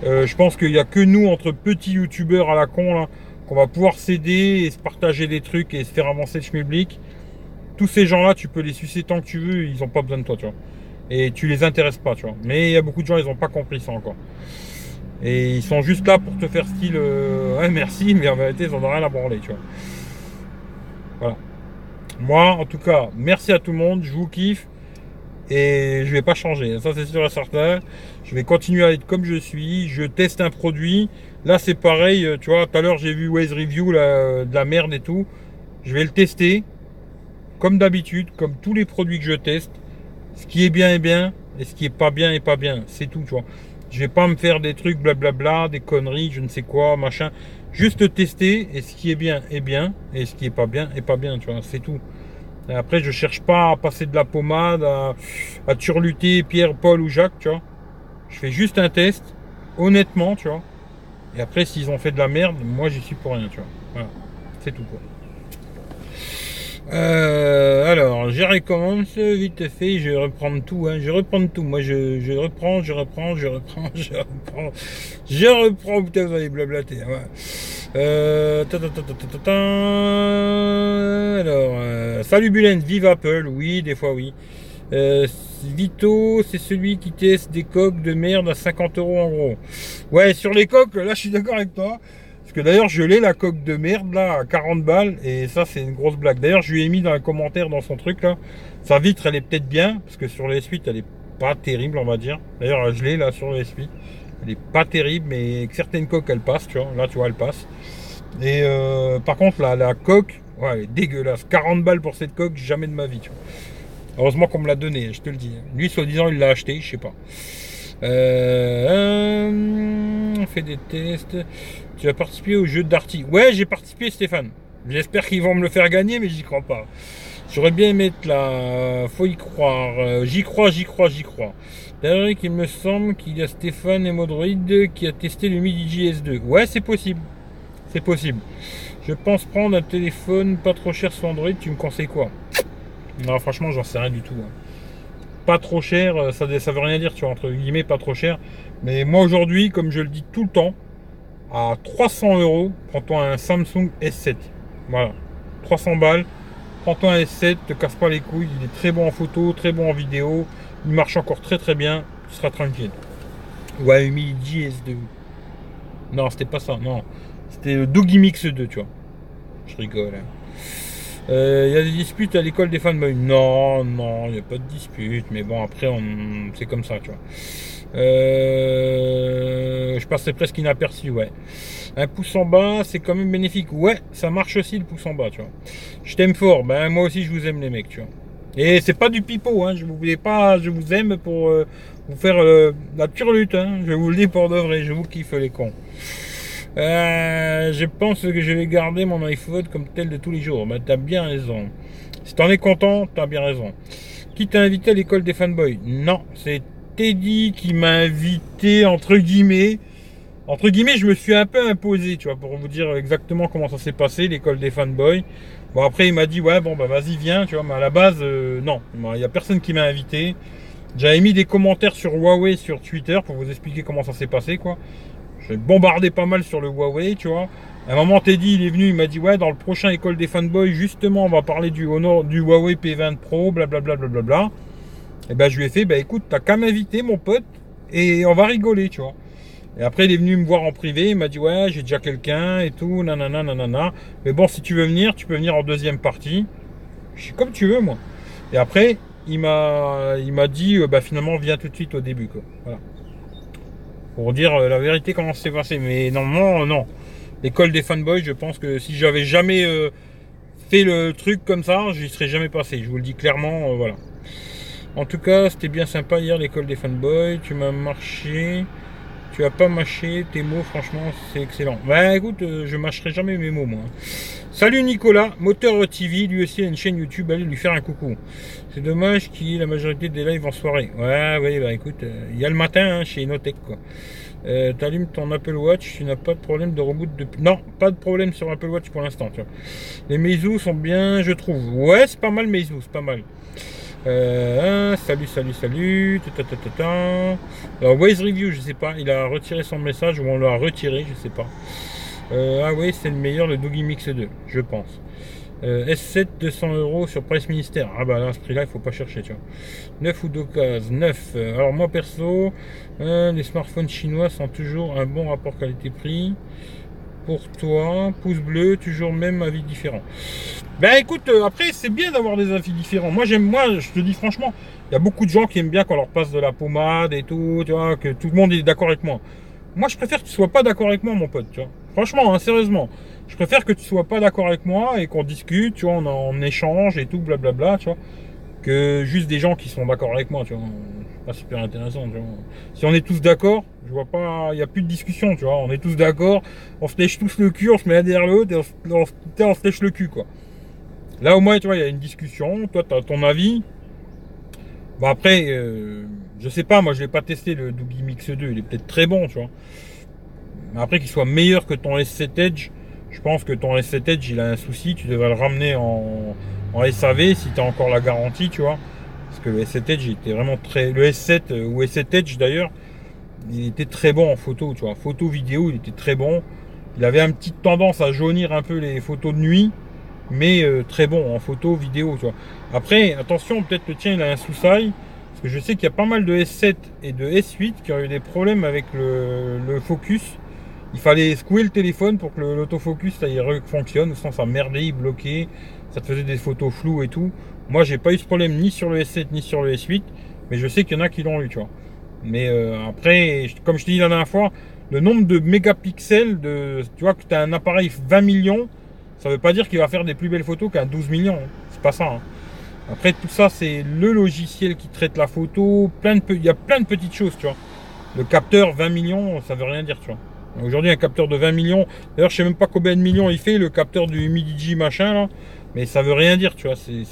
Euh, je pense qu'il y a que nous, entre petits youtubeurs à la con, là, qu'on va pouvoir s'aider et se partager des trucs et se faire avancer le schmilblick. Tous ces gens-là, tu peux les sucer tant que tu veux, ils ont pas besoin de toi, tu vois. Et tu les intéresses pas, tu vois. Mais il y a beaucoup de gens, ils ont pas compris ça encore. Et ils sont juste là pour te faire style, euh, ouais, merci, mais en vérité, ils en ont rien à branler, tu vois. Voilà. Moi, en tout cas, merci à tout le monde, je vous kiffe. Et je vais pas changer, ça c'est sûr et certain. Je vais continuer à être comme je suis. Je teste un produit. Là, c'est pareil, euh, tu vois. Tout à l'heure, j'ai vu Waze Review, de la merde et tout. Je vais le tester, comme d'habitude, comme tous les produits que je teste. Ce qui est bien est bien, et ce qui est pas bien est pas bien. C'est tout, tu vois. Je vais pas me faire des trucs blablabla, des conneries, je ne sais quoi, machin. Juste tester, et ce qui est bien est bien, et ce qui est pas bien est pas bien, tu vois. C'est tout. Et après, je cherche pas à passer de la pommade, à, à turluter Pierre, Paul ou Jacques, tu vois. Je fais juste un test, honnêtement, tu vois. Et après, s'ils ont fait de la merde, moi, j'y suis pour rien, tu vois. Voilà. C'est tout, quoi. Euh, alors, je recommence vite fait, je vais reprendre tout, hein, je vais reprendre tout. Moi, je, je reprends, je reprends, je reprends, je reprends, je reprends. Putain, vous allez blablater. hein, ouais. Euh. Alors, euh, salut Bulen, vive Apple, oui, des fois oui. Euh, Vito, c'est celui qui teste des coques de merde à 50 euros en gros. Ouais, sur les coques, là, je suis d'accord avec toi. Parce que d'ailleurs, je l'ai la coque de merde là à 40 balles et ça, c'est une grosse blague. D'ailleurs, je lui ai mis dans un commentaire dans son truc là. Sa vitre, elle est peut-être bien parce que sur les suites, elle est pas terrible, on va dire. D'ailleurs, je l'ai là sur les suites. Elle est pas terrible, mais certaines coques, elle passe, tu vois. Là, tu vois, elle passe. Et euh, par contre, la, la coque, ouais, elle est dégueulasse. 40 balles pour cette coque, jamais de ma vie, tu vois. Heureusement qu'on me l'a donné, je te le dis. Lui, soi-disant, il l'a acheté, je sais pas. Euh, on fait des tests. Tu as participé au jeu d'Arty. Ouais, j'ai participé, Stéphane. J'espère qu'ils vont me le faire gagner, mais j'y crois pas. J'aurais bien aimé être là. Faut y croire. Euh, J'y crois, j'y crois, j'y crois. D'ailleurs, il me semble qu'il y a Stéphane et Modroid qui a testé le Midi JS2. Ouais, c'est possible. C'est possible. Je pense prendre un téléphone pas trop cher sur Android. Tu me conseilles quoi? Non, franchement, j'en sais rien du tout. hein. Pas trop cher, euh, ça, ça veut rien dire, tu vois, entre guillemets, pas trop cher. Mais moi aujourd'hui, comme je le dis tout le temps, à 300 euros, prends-toi un Samsung S7. Voilà. 300 balles. Prends-toi un S7, te casse pas les couilles, il est très bon en photo, très bon en vidéo, il marche encore très très bien, tu seras tranquille. Ouais, Umi GS2. Non, c'était pas ça, non. C'était le Doogie Mix 2, tu vois. Je rigole. Il hein. euh, y a des disputes à l'école des fanboys. Non, non, il n'y a pas de dispute. Mais bon, après, c'est comme ça, tu vois. Euh, je passais presque inaperçu, ouais. Un pouce en bas, c'est quand même bénéfique. Ouais, ça marche aussi le pouce en bas, tu vois. Je t'aime fort. Ben, moi aussi, je vous aime, les mecs, tu vois. Et c'est pas du pipeau, hein. Je vous voulais pas, je vous aime pour euh, vous faire la turlute, hein. Je vous le dis pour de vrai. Je vous kiffe, les cons. Euh, je pense que je vais garder mon iPhone comme tel de tous les jours. Ben, t'as bien raison. Si t'en es content, t'as bien raison. Qui t'a invité à l'école des fanboys? Non, c'est Teddy qui m'a invité, entre guillemets. Entre guillemets, je me suis un peu imposé, tu vois, pour vous dire exactement comment ça s'est passé, l'école des fanboys. Bon, après, il m'a dit, ouais, bon, bah, vas-y, viens, tu vois, mais à la base, euh, non, il n'y a personne qui m'a invité. J'avais mis des commentaires sur Huawei sur Twitter pour vous expliquer comment ça s'est passé, quoi. J'ai bombardé pas mal sur le Huawei, tu vois. À un moment, Teddy, il est venu, il m'a dit, ouais, dans le prochain école des fanboys, justement, on va parler du Honor, du Huawei P20 Pro, blablabla. Et ben, je lui ai fait, bah écoute, t'as qu'à m'inviter, mon pote, et on va rigoler, tu vois. Et après, il est venu me voir en privé, il m'a dit, ouais, j'ai déjà quelqu'un et tout, nanana, nanana. Mais bon, si tu veux venir, tu peux venir en deuxième partie. Je suis comme tu veux, moi. Et après, il m'a, dit, euh, bah finalement, viens tout de suite au début, quoi. Voilà pour dire euh, la vérité comment c'est passé. Mais normalement, non. L'école des fanboys, je pense que si j'avais jamais euh, fait le truc comme ça, j'y serais jamais passé. Je vous le dis clairement, euh, voilà. En tout cas, c'était bien sympa hier l'école des fanboys. Tu m'as marché. Tu as pas mâché tes mots, franchement, c'est excellent. Bah écoute, je mâcherai jamais mes mots, moi. Salut Nicolas, Moteur TV, lui aussi a une chaîne YouTube, allez lui faire un coucou. C'est dommage qu'il y ait la majorité des lives en soirée. Ouais, ouais, bah écoute, euh, il y a le matin hein, chez Inotech quoi. Euh, T'allumes ton Apple Watch, tu n'as pas de problème de reboot depuis. Non, pas de problème sur Apple Watch pour l'instant. Les Meizu sont bien, je trouve. Ouais, c'est pas mal Meizu, c'est pas mal. Euh, salut, salut, salut. Alors, Waze Review, je sais pas. Il a retiré son message ou on l'a retiré, je sais pas. Euh, ah oui, c'est le meilleur, le Doogie Mix 2, je pense. Euh, S7 200 euros sur Price Ministère. Ah bah là, ce prix-là, il faut pas chercher, tu vois. 9 ou 2 cases. 9. Alors moi perso, euh, les smartphones chinois sont toujours un bon rapport qualité-prix. Pour toi, pouce bleu, toujours même avis différent. Ben écoute, après c'est bien d'avoir des avis différents. Moi j'aime, moi je te dis franchement, il y a beaucoup de gens qui aiment bien qu'on leur passe de la pommade et tout, tu vois, que tout le monde est d'accord avec moi. Moi je préfère que tu sois pas d'accord avec moi, mon pote, tu vois. Franchement, hein, sérieusement. Je préfère que tu sois pas d'accord avec moi et qu'on discute, tu vois, on, échange et tout, blablabla, tu vois, que juste des gens qui sont d'accord avec moi, tu vois. Pas super intéressant, tu vois. Si on est tous d'accord, je vois pas, il n'y a plus de discussion, tu vois. On est tous d'accord, on se lèche tous le cul, on se met derrière l'autre et on, se lèche le cul, quoi. Là, au moins, tu vois, il y a une discussion, toi, tu as ton avis. Bon, après, euh, je sais pas, moi, je l'ai pas testé le Doogie Mix 2, il est peut-être très bon, tu vois. Mais après qu'il soit meilleur que ton S7 Edge, je pense que ton S7 Edge il a un souci, tu devrais le ramener en, SAV si tu as encore la garantie, tu vois. Le S7 Edge était vraiment très. Le S7 euh, ou S7 Edge d'ailleurs, il était très bon en photo, tu vois. Photo vidéo, il était très bon. Il avait une petite tendance à jaunir un peu les photos de nuit, mais euh, très bon en photo vidéo, tu vois. Après, attention, peut-être le tien il a un sous-sail. Parce que je sais qu'il y a pas mal de S7 et de S8 qui ont eu des problèmes avec le focus il fallait secouer le téléphone pour que l'autofocus ça y fonctionne, sinon ça merdait, il bloquait, ça te faisait des photos floues et tout. Moi j'ai pas eu ce problème ni sur le S7 ni sur le S8, mais je sais qu'il y en a qui l'ont eu, tu vois. Mais euh, après, comme je te dis la dernière fois, le nombre de mégapixels, de, tu vois, que tu as un appareil 20 millions, ça veut pas dire qu'il va faire des plus belles photos qu'un 12 millions. Hein. C'est pas ça. Hein. Après, tout ça, c'est le logiciel qui traite la photo. Plein de, il y a plein de petites choses, tu vois. Le capteur 20 millions, ça veut rien dire, tu vois. Aujourd'hui, un capteur de 20 millions. D'ailleurs, je sais même pas combien de millions il fait, le capteur du Midigi machin, là. Mais ça veut rien dire, tu vois. C'est,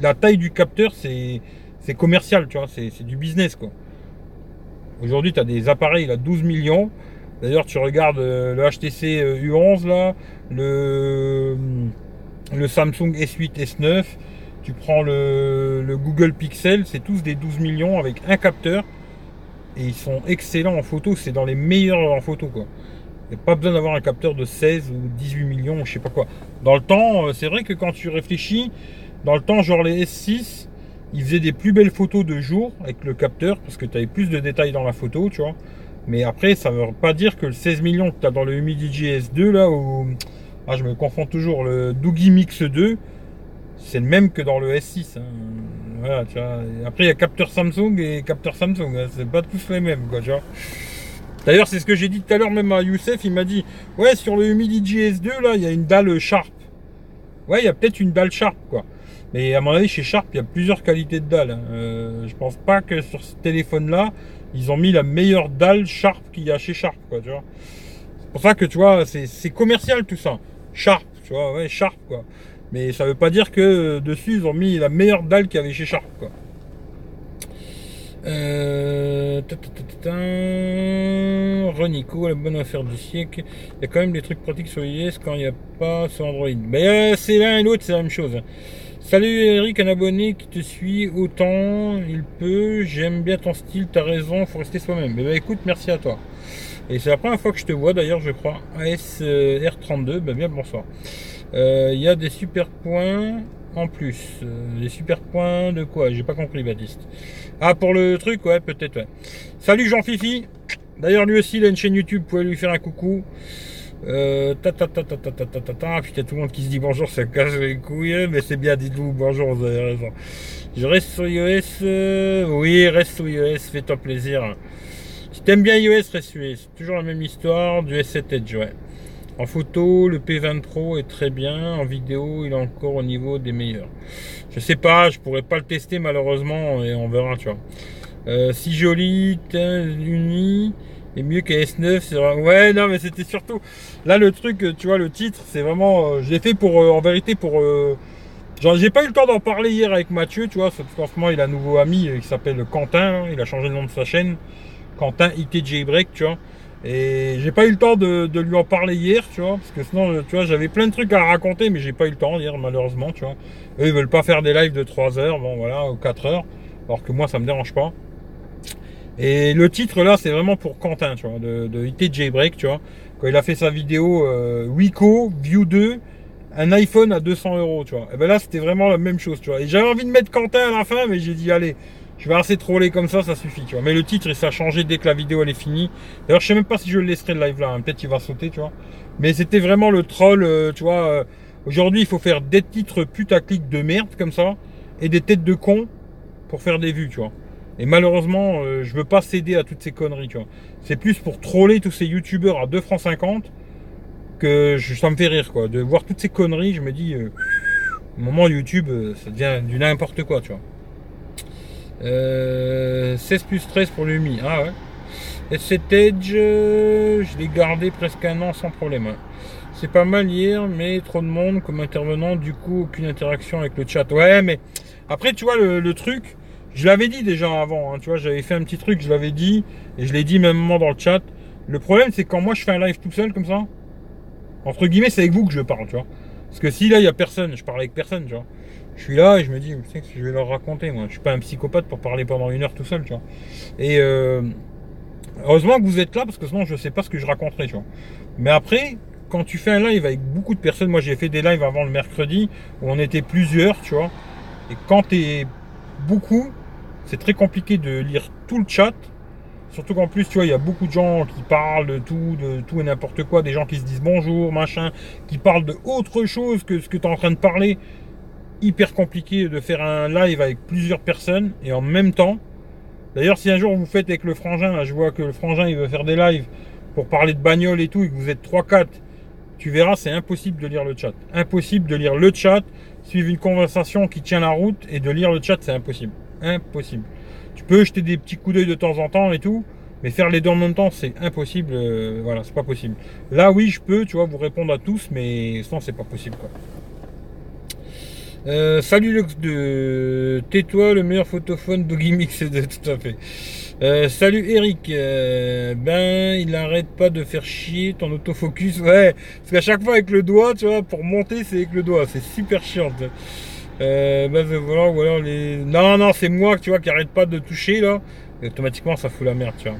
La taille du capteur, c'est, commercial, tu vois. C'est, du business, quoi. Aujourd'hui, tu as des appareils à 12 millions. D'ailleurs, tu regardes euh, le HTC U11, euh, là, le, le Samsung S8, S9. Tu prends le, le Google Pixel, c'est tous des 12 millions avec un capteur et ils sont excellents en photo, c'est dans les meilleurs en photo quoi. Il n'y a pas besoin d'avoir un capteur de 16 ou 18 millions, je sais pas quoi. Dans le temps, euh, c'est vrai que quand tu réfléchis, dans le temps, genre les S6, ils faisaient des plus belles photos de jour avec le capteur parce que tu avais plus de détails dans la photo, tu vois. Mais après, ça ne veut pas dire que le 16 millions que tu as dans le Humidigi S2 là, ou ah, je me confonds toujours, le Doogie Mix 2, c'est le même que dans le S6. Hein. Voilà, tu vois. Après, il y a capteur Samsung et capteur Samsung. Hein. C'est pas tous les mêmes, quoi, tu vois. D'ailleurs, c'est ce que j'ai dit tout à l'heure, même à Youssef, il m'a dit Ouais, sur le Humidigi S2, là, il y a une dalle Sharp. Ouais, il y a peut-être une dalle Sharp, quoi. Mais à mon avis, chez Sharp, il y a plusieurs qualités de dalle. Hein. Euh, je pense pas que sur ce téléphone-là, ils ont mis la meilleure dalle Sharp qu'il y a chez Sharp, quoi. C'est pour ça que, tu vois, c'est commercial tout ça. Sharp, tu vois, ouais, Sharp, quoi. Mais ça veut pas dire que euh, dessus, ils ont mis la meilleure dalle qu'il y avait chez Sharp, quoi. Euh, Renico, la bonne affaire du siècle. Il y a quand même des trucs pratiques sur iOS quand il n'y a pas sur Android. Euh, c'est l'un et l'autre, c'est la même chose. Salut Eric, un abonné qui te suit autant il peut. J'aime bien ton style, t'as raison, faut rester soi-même. Mais bah écoute, merci à toi. Et c'est la première fois que je te vois d'ailleurs, je crois. ASR32, bah bien bonsoir. Euh, il y a des super points en plus. Euh, des super points de quoi? J'ai pas compris, Baptiste. Ah, pour le truc, ouais, peut-être, ouais. Salut Jean-Fifi. D'ailleurs, lui aussi, il a une chaîne YouTube, vous pouvez lui faire un coucou. Euh, ta ta ta ta ta ta ta ta ta. Puis tout le monde qui se dit bonjour, ça casse les couilles, mais c'est bien, dites-vous bonjour, vous avez raison. Je reste sur iOS. Euh, oui, reste sur iOS, fais-toi plaisir. Si t'aimes bien iOS, reste sur iOS. Toujours la même histoire du S7 Edge, ouais. En photo, le P20 Pro est très bien. En vidéo, il est encore au niveau des meilleurs. Je sais pas, je pourrais pas le tester malheureusement et on verra, tu vois. Euh, si joli, uni est mieux qu'un S9, c'est. Ouais, non, mais c'était surtout. Là, le truc, tu vois, le titre, c'est vraiment. Euh, je l'ai fait pour, euh, en vérité, pour. Genre, j'ai pas eu le temps d'en parler hier avec Mathieu, tu vois, parce qu'en il a un nouveau ami qui s'appelle Quentin. Il a changé le nom de sa chaîne. Quentin ITJ Break, tu vois. Et j'ai pas eu le temps de, lui en parler hier, tu vois, parce que sinon, tu vois, j'avais plein de trucs à raconter, mais j'ai pas eu le temps hier, malheureusement, tu vois. Eux, ils veulent pas faire des lives de 3 heures, bon voilà, ou 4 heures, alors que moi, ça me dérange pas. Et le titre là, c'est vraiment pour Quentin, tu vois, de, de IT Jailbreak, tu vois, quand il a fait sa vidéo euh, Wico View 2, un iPhone à 200 euros, tu vois. Et ben là, c'était vraiment la même chose, tu vois. Et j'avais envie de mettre Quentin à la fin, mais j'ai dit, allez, je vais assez troller comme ça, ça suffit, tu vois. Mais le titre, ça a changé dès que la vidéo elle est finie. D'ailleurs, je sais même pas si je le laisserai le live là. Hein. Peut-être qu'il va sauter, tu vois. Mais c'était vraiment le troll, euh, tu vois. Euh, aujourd'hui, il faut faire des titres putaclic de merde comme ça et des têtes de con pour faire des vues, tu vois. Et malheureusement, euh, je veux pas céder à toutes ces conneries, tu vois. C'est plus pour troller tous ces youtubeurs à 2 francs 50 que ça me fait rire, quoi. De voir toutes ces conneries, je me dis, au moment YouTube, ça devient du n'importe quoi, tu vois. 16 euh, plus 13 pour le Mi. Ah ouais. Et cet Edge, euh, je l'ai gardé presque un an sans problème. C'est pas mal hier, mais trop de monde comme intervenant, du coup aucune interaction avec le chat. Ouais, mais après tu vois le, truc, je l'avais dit déjà avant, hein, tu vois, j'avais fait un petit truc, je l'avais dit, et je l'ai dit même dans le chat. Le problème c'est quand moi je fais un live tout seul comme ça, entre guillemets c'est avec vous que je parle, tu vois. Parce que si là il y a personne, je parle avec personne, tu vois je suis là et je me dis, que je vais leur raconter, moi. Je suis pas un psychopathe pour parler pendant une heure tout seul, tu vois. Et euh, heureusement que vous êtes là parce que sinon je sais pas ce que je raconterai, tu vois. Mais après, quand tu fais un live avec beaucoup de personnes, moi j'ai fait des lives avant le mercredi où on était plusieurs, tu vois. Et quand tu es beaucoup, c'est très compliqué de lire tout le chat. Surtout qu'en plus, tu vois, il y a beaucoup de gens qui parlent de tout, de tout et n'importe quoi, des gens qui se disent bonjour, machin, qui parlent de autre chose que ce que tu es en train de parler hyper compliqué de faire un live avec plusieurs personnes et en même temps. D'ailleurs, si un jour vous faites avec le frangin, je vois que le frangin il veut faire des lives pour parler de bagnole et tout, et que vous êtes 3-4, tu verras, c'est impossible de lire le chat. Impossible de lire le chat, suivre une conversation qui tient la route et de lire le chat, c'est impossible. Impossible. Tu peux jeter des petits coups d'œil de temps en temps et tout, mais faire les deux en même temps, c'est impossible. Euh, voilà, c'est pas possible. Là, oui, je peux, tu vois, vous répondre à tous, mais sinon, c'est pas possible, quoi. Euh, salut Lux de Tais-toi, le meilleur photophone de Mix, tout à fait. Euh, salut Eric, euh, ben il arrête pas de faire chier ton autofocus, ouais, parce qu'à chaque fois avec le doigt, tu vois, pour monter c'est avec le doigt, c'est super chiant. Euh, ben voilà, voilà les. Non, non, c'est moi, tu vois, qui arrête pas de toucher là, et automatiquement ça fout la merde, tu vois.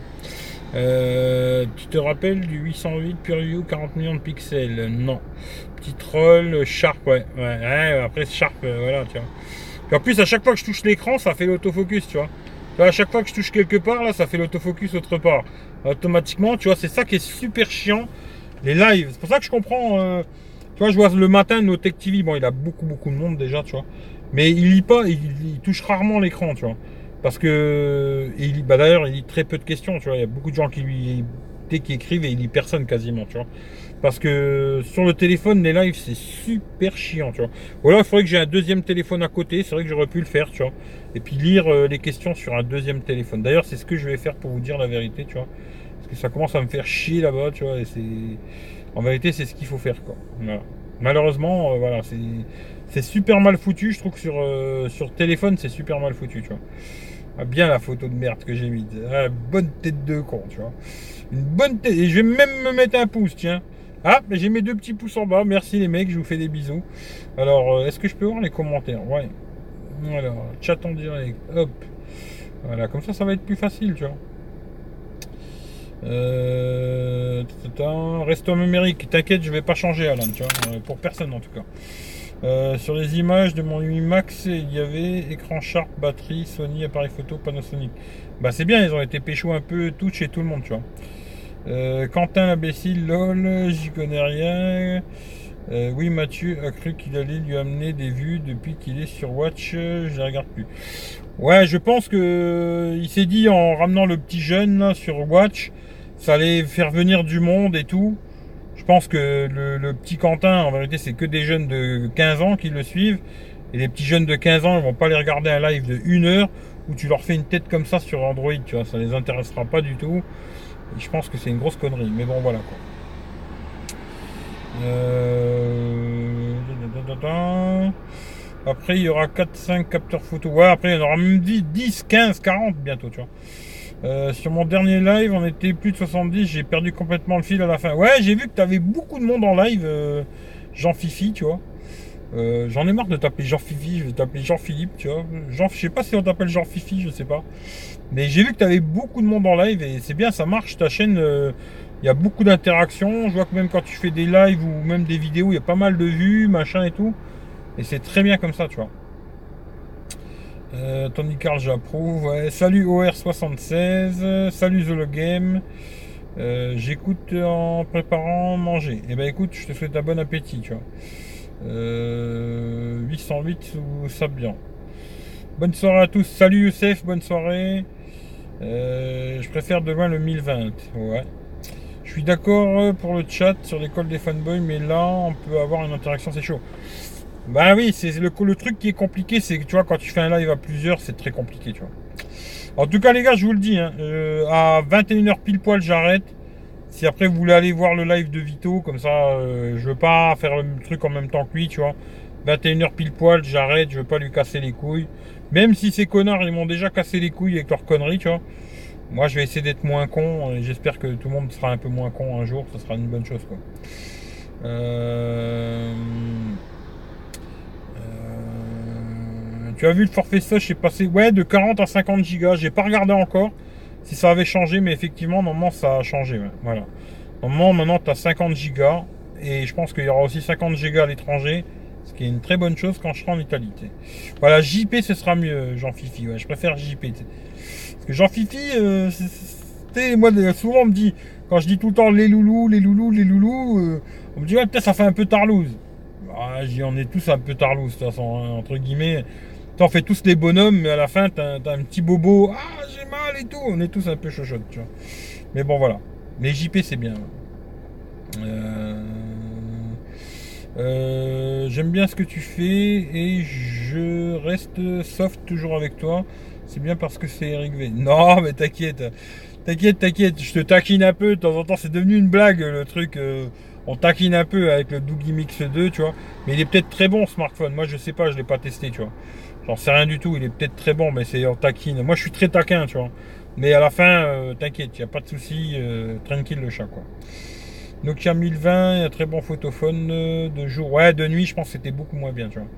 Tu te rappelles du 808 PureView 40 millions de pixels? Non. Petit troll, Sharp, ouais. ouais, après Sharp, euh, voilà, tu vois. en plus, à chaque fois que je touche l'écran, ça fait l'autofocus, tu vois. à chaque fois que je touche quelque part, là, ça fait l'autofocus autre part. Automatiquement, tu vois, c'est ça qui est super chiant. Les lives. C'est pour ça que je comprends. Euh, tu vois, je vois le matin nos Tech TV. Bon, il a beaucoup, beaucoup de monde déjà, tu vois. Mais il lit pas, il touche rarement l'écran, tu vois. Parce que, il, bah d'ailleurs, il lit très peu de questions, tu vois. Il y a beaucoup de gens qui lui, qui écrivent et il lit personne quasiment, tu vois. Parce que sur le téléphone, les lives, c'est super chiant, tu vois. Ou alors, il faudrait que j'ai un deuxième téléphone à côté. C'est vrai que j'aurais pu le faire, tu vois. Et puis lire euh, les questions sur un deuxième téléphone. D'ailleurs, c'est ce que je vais faire pour vous dire la vérité, tu vois. Parce que ça commence à me faire chier là-bas, tu vois. Et c'est, en vérité, c'est ce qu'il faut faire, quoi. Malheureusement, euh, voilà, c'est super mal foutu. Je trouve que sur, euh, sur téléphone, c'est super mal foutu, tu vois. Ah, bien la photo de merde que j'ai mise. Ah, bonne tête de con, tu vois. Une bonne tête. Et je vais même me mettre un pouce, tiens. Ah, j'ai mes deux petits pouces en bas. Merci les mecs, je vous fais des bisous. Alors, euh, est-ce que je peux voir les commentaires? Ouais. Alors, chat en direct. Hop. Voilà, comme ça, ça va être plus facile, tu vois. Euh, Resto numérique, t'inquiète, je vais pas changer Alan, tu vois, euh, pour personne en tout cas. Euh, sur les images de mon 8 Max, il y avait écran Sharp, batterie, Sony, appareil photo, Panasonic. Bah c'est bien, ils ont été pécho un peu tout chez tout le monde, tu vois. Euh, Quentin l'imbécile, lol, j'y connais rien. Euh, oui, Mathieu a cru qu'il allait lui amener des vues depuis qu'il est sur Watch, je ne regarde plus. Ouais, je pense que il s'est dit en ramenant le petit jeune sur Watch, ça allait faire venir du monde et tout. Je pense que le, petit Quentin, en vérité, c'est que des jeunes de 15 ans qui le suivent. Et les petits jeunes de 15 ans, ils vont pas aller regarder un live de 1 heure où tu leur fais une tête comme ça sur Android, tu vois, ça les intéressera pas du tout. Je pense que c'est une grosse connerie, mais bon, voilà quoi. Euh, après, il y aura 4-5 capteurs photo. Ouais, après, il y en aura même 10, 15, 40 bientôt, tu vois. Euh, sur mon dernier live, on était plus de 70. J'ai perdu complètement le fil à la fin. Ouais, j'ai vu que tu avais beaucoup de monde en live, euh, Jean Fifi, tu vois. Euh, j'en ai marre de t'appeler Jean Fifi, je vais t'appeler Jean Philippe, tu vois. Jean, je sais pas si on t'appelle Jean Fifi, je sais pas. Mais j'ai vu que tu avais beaucoup de monde en live et c'est bien, ça marche. Ta chaîne, il y a beaucoup d'interactions. Je vois que même quand tu fais des lives ou même des vidéos, il y a pas mal de vues, machin et tout. Et c'est très bien comme ça, tu vois. Euh, Tony Carl, j'approuve. Salut OR76. Salut The Game. Euh, j'écoute en préparant manger. Et eh ben écoute, je te souhaite un bon appétit, tu vois. 808 ou Sabian. Bonne soirée à tous. Salut Youssef, bonne soirée. Euh, je préfère de loin le 1020. Ouais. Je suis d'accord pour le chat sur l'école des fanboys, mais là, on peut avoir une interaction, c'est chaud. Bah oui, c'est le, truc qui est compliqué, c'est que tu vois, quand tu fais un live à plusieurs, c'est très compliqué, tu vois. En tout cas, les gars, je vous le dis, hein, euh, à 21h pile poil, j'arrête. Si après vous voulez aller voir le live de Vito, comme ça, euh, je veux pas faire le truc en même temps que lui, tu vois. 21h pile poil, j'arrête, je veux pas lui casser les couilles. Même si ces connards, ils m'ont déjà cassé les couilles avec leurs conneries, tu vois. Moi, je vais essayer d'être moins con, j'espère que tout le monde sera un peu moins con un jour, ça sera une bonne chose, quoi. Euh... Tu as vu le forfait je j'ai passé ouais, de 40 à 50 gigas. J'ai pas regardé encore si ça avait changé, mais effectivement, normalement, ça a changé. Voilà. Normalement, maintenant, tu as 50 gigas. Et je pense qu'il y aura aussi 50 gigas à l'étranger. Ce qui est une très bonne chose quand je serai en Italie. Voilà, JP, ce sera mieux, Jean Fifi. je préfère JP. Parce que Jean Fifi, euh, moi, souvent, on me dit, quand je dis tout le temps les loulous, les loulous, les loulous, euh, on me dit, ouais, peut-être ça fait un peu tarlouse. Ah, on est tous un peu tarlouse, de toute façon, hein, entre guillemets. T'en fais tous des bonhommes, mais à la fin, t'as un petit bobo. Ah, j'ai mal et tout. On est tous un peu chochottes, tu vois. Mais bon, voilà. Mais JP, c'est bien. Euh, euh, j'aime bien ce que tu fais et je reste soft toujours avec toi. C'est bien parce que c'est Eric V. Non, mais t'inquiète. T'inquiète, t'inquiète. Je te taquine un peu. De temps en temps, c'est devenu une blague le truc. Euh, on taquine un peu avec le Doogie Mix 2, tu vois. Mais il est peut-être très bon, smartphone. Moi, je sais pas, je l'ai pas testé, tu vois. J'en sais rien du tout, il est peut-être très bon, mais c'est en taquine. Moi, je suis très taquin, tu vois. Mais à la fin, euh, t'inquiète, il n'y a pas de souci, euh, tranquille le chat, quoi. Nokia 1020, un très bon photophone euh, de jour. Ouais, de nuit, je pense que c'était beaucoup moins bien, tu vois.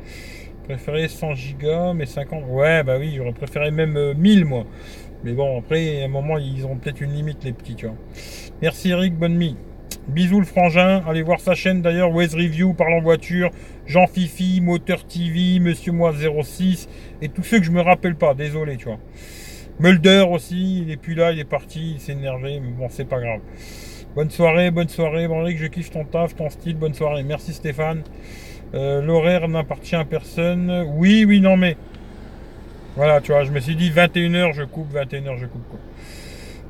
Préféré 100 Go, mais 50. Ouais, bah oui, j'aurais préféré même 1000, moi. Mais bon, après, à un moment, ils ont peut-être une limite, les petits, tu vois. Merci Eric, bonne nuit. Bisous le frangin, allez voir sa chaîne d'ailleurs, Waze Review, Parle en voiture, Jean Fifi, Moteur TV, Monsieur Moi 06, et tous ceux que je me rappelle pas, désolé, tu vois. Mulder aussi, il est plus là, il est parti, il s'est énervé, mais bon, c'est pas grave. Bonne soirée, bonne soirée, Eric, je kiffe ton taf, ton style, bonne soirée, merci Stéphane. Euh, l'horaire n'appartient à personne. Oui, oui, non, mais. Voilà, tu vois, je me suis dit 21h, je coupe, 21h, je coupe.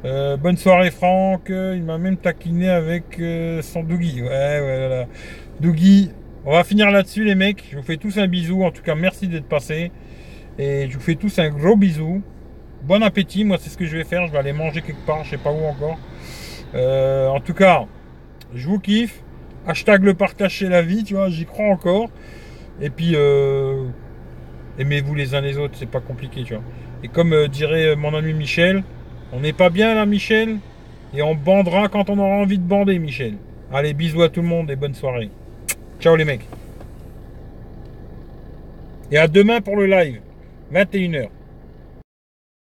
Euh, bonne soirée Franck, il m'a même taquiné avec euh, son Dougie. Ouais, ouais, voilà. Dougie, on va finir là-dessus les mecs. Je vous fais tous un bisou. En tout cas, merci d'être passé. Et je vous fais tous un gros bisou. Bon appétit, moi c'est ce que je vais faire. Je vais aller manger quelque part, je sais pas où encore. Euh, en tout cas, je vous kiffe. Hashtag le partage chez la vie, tu vois, j'y crois encore. Et puis, aimez-vous les uns les autres, c'est pas compliqué, tu vois. Et comme dirait mon ami Michel, on n'est pas bien là, Michel? Et on bandera quand on aura envie de bander, Michel. Allez, bisous à tout le monde et bonne soirée. Ciao les mecs. Et à demain pour le live, 21h.